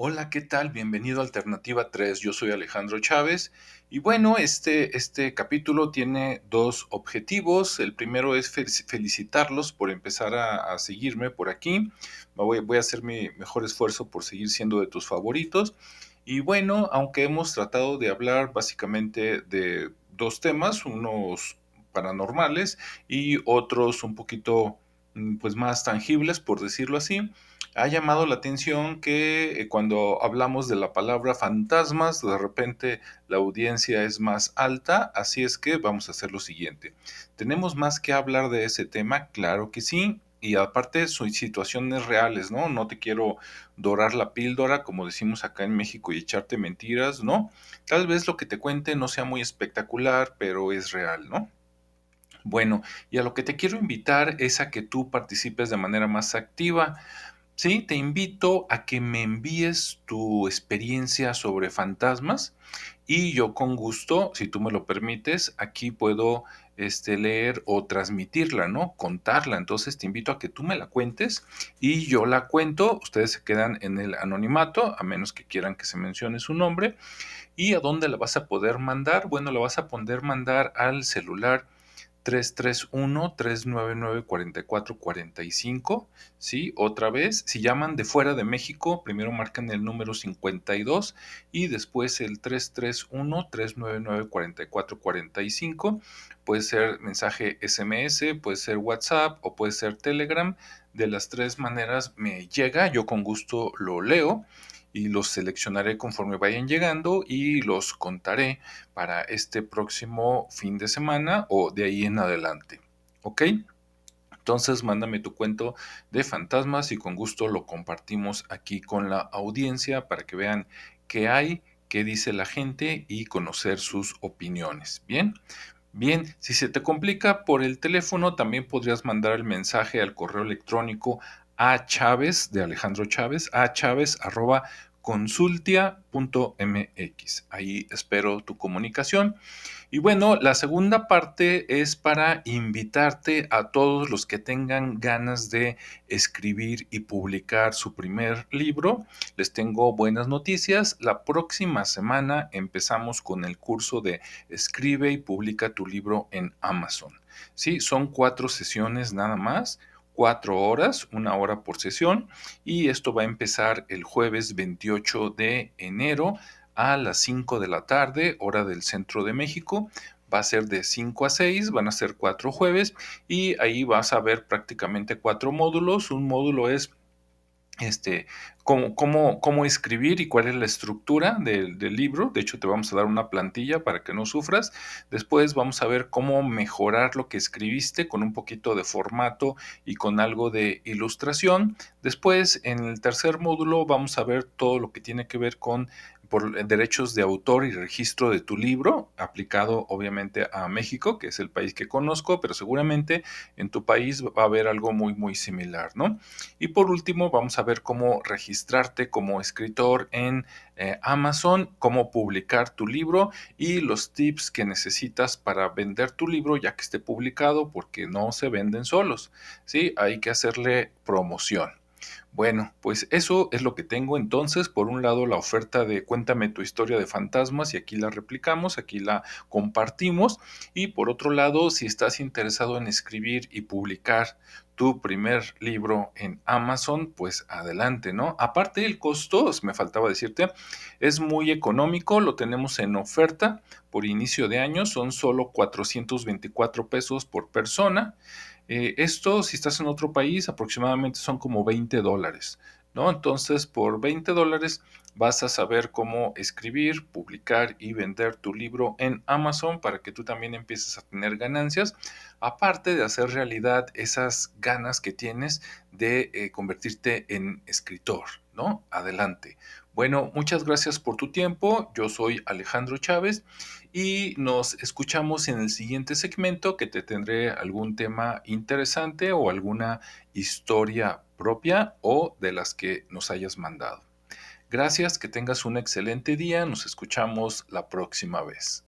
Hola, ¿qué tal? Bienvenido a Alternativa 3. Yo soy Alejandro Chávez y bueno, este, este capítulo tiene dos objetivos. El primero es felicitarlos por empezar a, seguirme por aquí. Voy, a hacer mi mejor esfuerzo por seguir siendo de tus favoritos. Y bueno, aunque hemos tratado de hablar básicamente de dos temas, unos paranormales y otros un poquito pues más tangibles, por decirlo así ha llamado la atención que eh, cuando hablamos de la palabra fantasmas, de repente la audiencia es más alta, así es que vamos a hacer lo siguiente. ¿Tenemos más que hablar de ese tema? Claro que sí. Y aparte son situaciones reales, ¿no? No te quiero dorar la píldora, como decimos acá en México, y echarte mentiras, ¿no? Tal vez lo que te cuente no sea muy espectacular, pero es real, ¿no? Bueno, y a lo que te quiero invitar es a que tú participes de manera más activa. Sí, te invito a que me envíes tu experiencia sobre fantasmas y yo con gusto, si tú me lo permites, aquí puedo este, leer o transmitirla, ¿no? Contarla. Entonces te invito a que tú me la cuentes y yo la cuento. Ustedes se quedan en el anonimato, a menos que quieran que se mencione su nombre. ¿Y a dónde la vas a poder mandar? Bueno, la vas a poder mandar al celular 331-399-4445. Sí, otra vez, si llaman de fuera de México, primero marcan el número 52 y después el 331-399-4445. Puede ser mensaje SMS, puede ser WhatsApp o puede ser Telegram. De las tres maneras me llega, yo con gusto lo leo y los seleccionaré conforme vayan llegando y los contaré para este próximo fin de semana o de ahí en adelante. ¿Ok? Entonces mándame tu cuento de fantasmas y con gusto lo compartimos aquí con la audiencia para que vean qué hay, qué dice la gente y conocer sus opiniones. Bien, Bien, si se te complica por el teléfono, también podrías mandar el mensaje al correo electrónico a Chávez, de Alejandro Chávez, a Chávez arroba consultia.mx. Ahí espero tu comunicación. Y bueno, la segunda parte es para invitarte a todos los que tengan ganas de escribir y publicar su primer libro. Les tengo buenas noticias. La próxima semana empezamos con el curso de Escribe y publica tu libro en Amazon. Sí, son cuatro sesiones nada más cuatro horas, una hora por sesión, y esto va a empezar el jueves 28 de enero a las 5 de la tarde, hora del centro de México. Va a ser de 5 a 6, van a ser cuatro jueves y ahí vas a ver prácticamente cuatro módulos. Un módulo es este, cómo, cómo, cómo, escribir y cuál es la estructura del, del, libro. De hecho, te vamos a dar una plantilla para que no sufras. Después vamos a ver cómo mejorar lo que escribiste con un poquito de formato y con algo de ilustración. Después, en el tercer módulo, vamos a ver todo lo que tiene que ver con por derechos de autor y registro de tu libro, aplicado obviamente a México, que es el país que conozco, pero seguramente en tu país va a haber algo muy, muy similar, ¿no? Y por último, vamos a ver cómo registrarte como escritor en eh, Amazon, cómo publicar tu libro y los tips que necesitas para vender tu libro ya que esté publicado, porque no se venden solos, ¿sí? Hay que hacerle promoción. Bueno, pues eso es lo que tengo entonces. Por un lado, la oferta de cuéntame tu historia de fantasmas y aquí la replicamos, aquí la compartimos. Y por otro lado, si estás interesado en escribir y publicar tu primer libro en Amazon, pues adelante, ¿no? Aparte el costo, me faltaba decirte, es muy económico, lo tenemos en oferta por inicio de año, son solo 424 pesos por persona. Eh, esto, si estás en otro país, aproximadamente son como 20 dólares, ¿no? Entonces, por 20 dólares vas a saber cómo escribir, publicar y vender tu libro en Amazon para que tú también empieces a tener ganancias, aparte de hacer realidad esas ganas que tienes de eh, convertirte en escritor, ¿no? Adelante. Bueno, muchas gracias por tu tiempo. Yo soy Alejandro Chávez y nos escuchamos en el siguiente segmento que te tendré algún tema interesante o alguna historia propia o de las que nos hayas mandado. Gracias, que tengas un excelente día. Nos escuchamos la próxima vez.